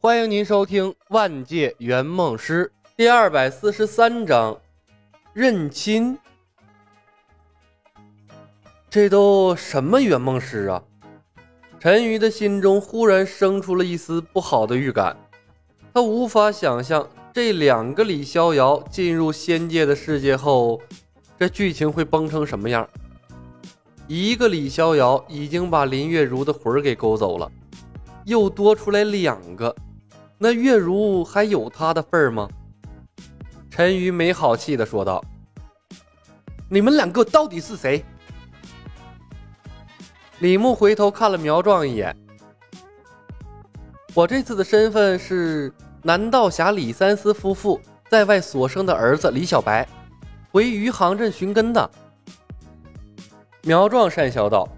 欢迎您收听《万界圆梦师》第二百四十三章，认亲。这都什么圆梦师啊？陈瑜的心中忽然生出了一丝不好的预感，他无法想象这两个李逍遥进入仙界的世界后，这剧情会崩成什么样。一个李逍遥已经把林月如的魂儿给勾走了，又多出来两个，那月如还有他的份儿吗？陈瑜没好气的说道：“你们两个到底是谁？”李牧回头看了苗壮一眼：“我这次的身份是南道侠李三思夫妇在外所生的儿子李小白，回余杭镇寻根的。”苗壮讪笑道：“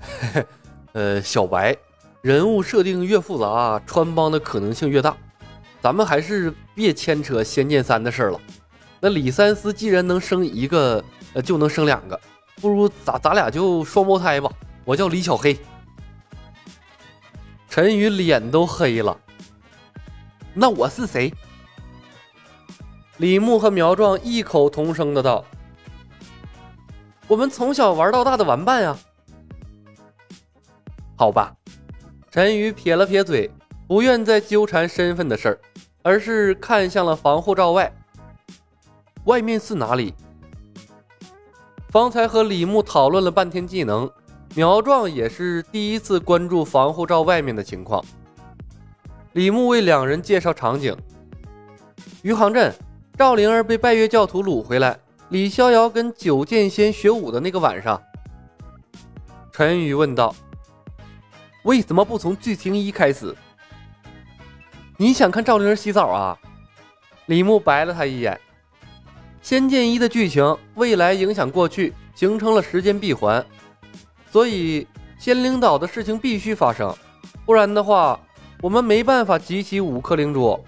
嘿 嘿呃，小白，人物设定越复杂，穿帮的可能性越大，咱们还是别牵扯仙剑三的事了。那李三思既然能生一个，呃，就能生两个，不如咱咱俩就双胞胎吧。我叫李小黑。”陈宇脸都黑了。那我是谁？李牧和苗壮异口同声的道。我们从小玩到大的玩伴呀，好吧。陈宇撇了撇嘴，不愿再纠缠身份的事儿，而是看向了防护罩外。外面是哪里？方才和李牧讨论了半天技能，苗壮也是第一次关注防护罩外面的情况。李牧为两人介绍场景：余杭镇，赵灵儿被拜月教徒掳回来。李逍遥跟九剑仙学武的那个晚上，陈宇问道：“为什么不从剧情一开始？你想看赵灵儿洗澡啊？”李牧白了他一眼：“仙剑一的剧情未来影响过去，形成了时间闭环，所以仙灵岛的事情必须发生，不然的话，我们没办法集齐五颗灵珠。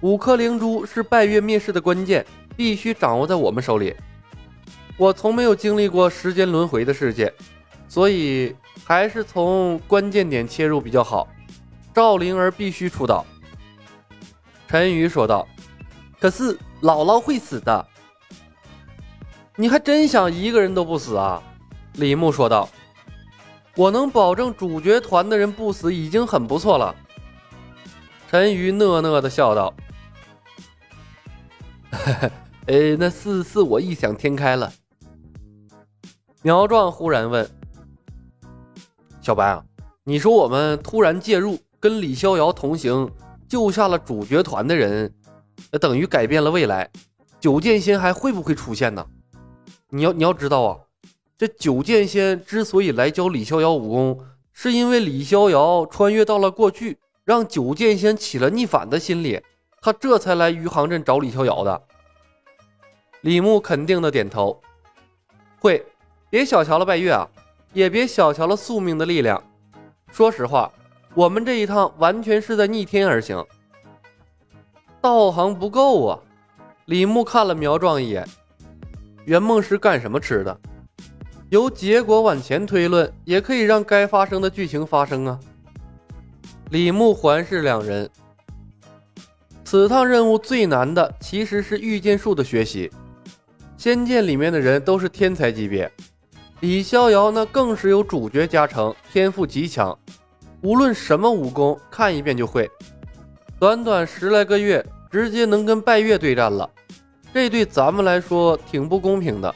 五颗灵珠是拜月灭世的关键。”必须掌握在我们手里。我从没有经历过时间轮回的世界，所以还是从关键点切入比较好。赵灵儿必须出岛。陈宇说道：“可是姥姥会死的。”你还真想一个人都不死啊？李牧说道：“我能保证主角团的人不死已经很不错了。”陈宇讷讷的笑道：“呵呵。”呃，那是是我异想天开了。苗壮忽然问：“小白啊，你说我们突然介入，跟李逍遥同行，救下了主角团的人，那等于改变了未来。九剑仙还会不会出现呢？你要你要知道啊，这九剑仙之所以来教李逍遥武功，是因为李逍遥穿越到了过去，让九剑仙起了逆反的心理，他这才来余杭镇找李逍遥的。”李牧肯定的点头，会，别小瞧了拜月啊，也别小瞧了宿命的力量。说实话，我们这一趟完全是在逆天而行，道行不够啊。李牧看了苗壮一眼，圆梦师干什么吃的？由结果往前推论，也可以让该发生的剧情发生啊。李牧环视两人，此趟任务最难的其实是御剑术的学习。仙剑里面的人都是天才级别，李逍遥那更是有主角加成，天赋极强，无论什么武功看一遍就会。短短十来个月，直接能跟拜月对战了，这对咱们来说挺不公平的。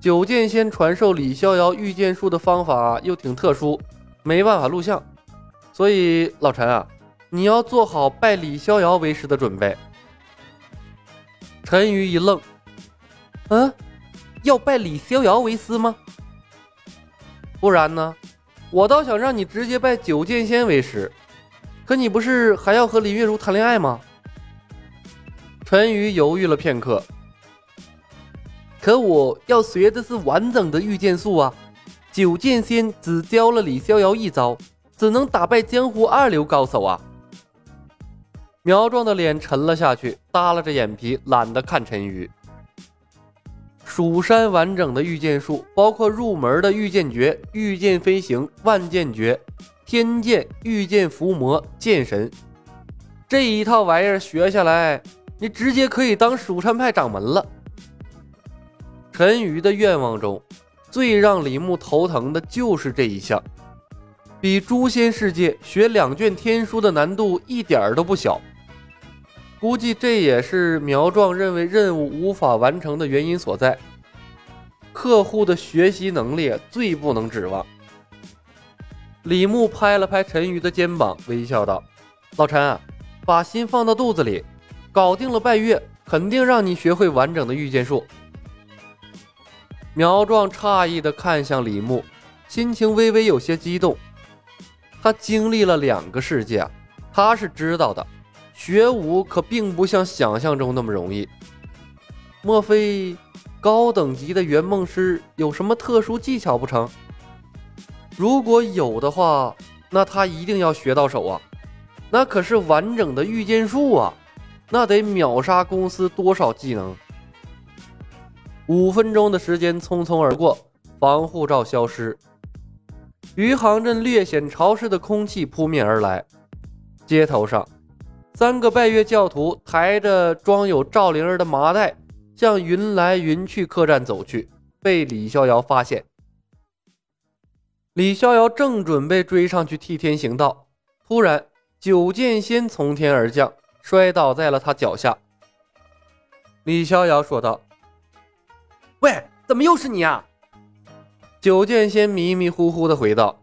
九剑仙传授李逍遥御剑术的方法又挺特殊，没办法录像，所以老陈啊，你要做好拜李逍遥为师的准备。陈宇一愣。嗯，要拜李逍遥为师吗？不然呢？我倒想让你直接拜九剑仙为师。可你不是还要和林月如谈恋爱吗？陈宇犹豫了片刻。可我要学的是完整的御剑术啊！九剑仙只教了李逍遥一招，只能打败江湖二流高手啊！苗壮的脸沉了下去，耷拉着眼皮，懒得看陈宇。蜀山完整的御剑术，包括入门的御剑诀、御剑飞行、万剑诀、天剑、御剑伏魔、剑神这一套玩意儿学下来，你直接可以当蜀山派掌门了。陈宇的愿望中，最让李牧头疼的就是这一项，比诛仙世界学两卷天书的难度一点都不小。估计这也是苗壮认为任务无法完成的原因所在。客户的学习能力最不能指望。李牧拍了拍陈宇的肩膀，微笑道：“老陈，把心放到肚子里，搞定了拜月，肯定让你学会完整的御剑术。”苗壮诧异地看向李牧，心情微微有些激动。他经历了两个世界，他是知道的。学武可并不像想象中那么容易。莫非高等级的圆梦师有什么特殊技巧不成？如果有的话，那他一定要学到手啊！那可是完整的御剑术啊，那得秒杀公司多少技能？五分钟的时间匆匆而过，防护罩消失，余杭镇略显潮湿的空气扑面而来，街头上。三个拜月教徒抬着装有赵灵儿的麻袋，向云来云去客栈走去，被李逍遥发现。李逍遥正准备追上去替天行道，突然九剑仙从天而降，摔倒在了他脚下。李逍遥说道：“喂，怎么又是你啊？”九剑仙迷迷糊糊的回道：“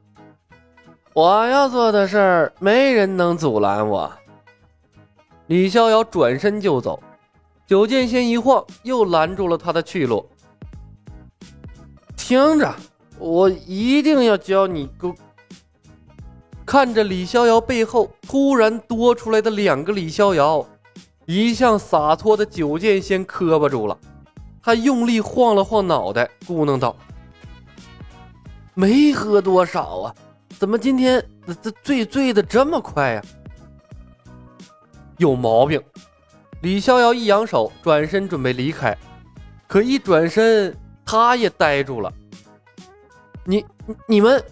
我要做的事儿，没人能阻拦我。”李逍遥转身就走，九剑仙一晃，又拦住了他的去路。听着，我一定要教你个。看着李逍遥背后突然多出来的两个李逍遥，一向洒脱的九剑仙磕巴住了，他用力晃了晃脑袋，咕哝道：“没喝多少啊，怎么今天这醉醉的这么快呀？”有毛病！李逍遥一扬手，转身准备离开，可一转身，他也呆住了。你、你们，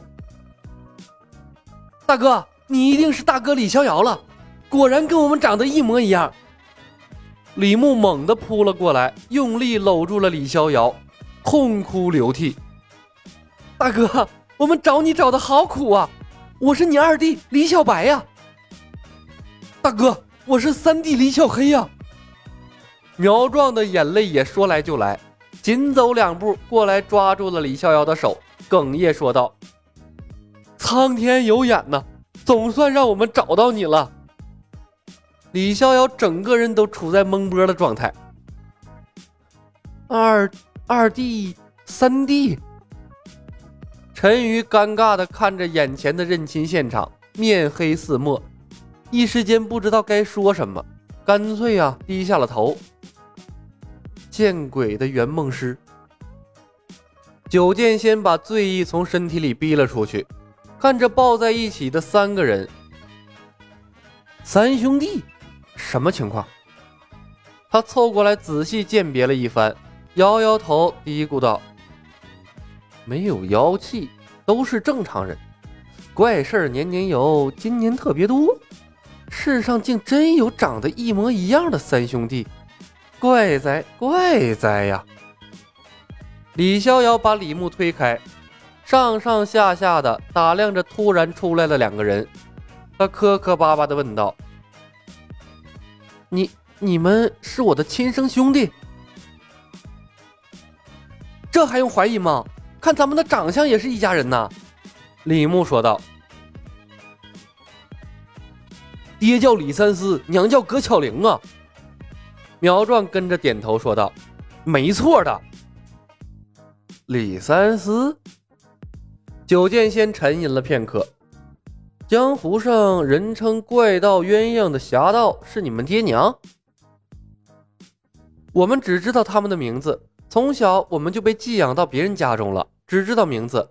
大哥，你一定是大哥李逍遥了，果然跟我们长得一模一样。李牧猛地扑了过来，用力搂住了李逍遥，痛哭流涕。大哥，我们找你找的好苦啊！我是你二弟李小白呀，大哥。我是三弟李小黑呀！苗壮的眼泪也说来就来，紧走两步过来抓住了李逍遥的手，哽咽说道：“苍天有眼呐，总算让我们找到你了。”李逍遥整个人都处在懵波的状态。二二弟、三弟，陈宇尴尬的看着眼前的认亲现场，面黑似墨。一时间不知道该说什么，干脆啊低下了头。见鬼的圆梦师！九剑仙把醉意从身体里逼了出去，看着抱在一起的三个人，三兄弟，什么情况？他凑过来仔细鉴别了一番，摇摇头，嘀咕道：“没有妖气，都是正常人。怪事儿年年有，今年特别多。”世上竟真有长得一模一样的三兄弟，怪哉怪哉呀！李逍遥把李牧推开，上上下下的打量着突然出来的两个人，他磕磕巴巴的问道：“你你们是我的亲生兄弟？这还用怀疑吗？看咱们的长相也是一家人呐！”李牧说道。爹叫李三思，娘叫葛巧玲啊！苗壮跟着点头说道：“没错的。”李三思，九剑仙沉吟了片刻：“江湖上人称怪盗鸳鸯的侠盗是你们爹娘？我们只知道他们的名字，从小我们就被寄养到别人家中了，只知道名字，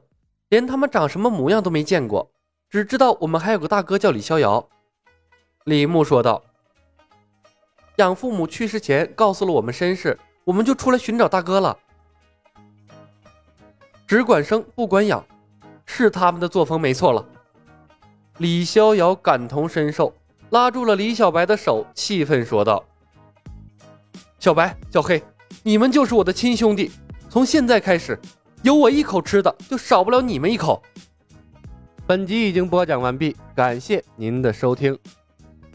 连他们长什么模样都没见过，只知道我们还有个大哥叫李逍遥。”李牧说道：“养父母去世前告诉了我们身世，我们就出来寻找大哥了。只管生不管养，是他们的作风没错了。”李逍遥感同身受，拉住了李小白的手，气愤说道：“小白、小黑，你们就是我的亲兄弟，从现在开始，有我一口吃的，就少不了你们一口。”本集已经播讲完毕，感谢您的收听。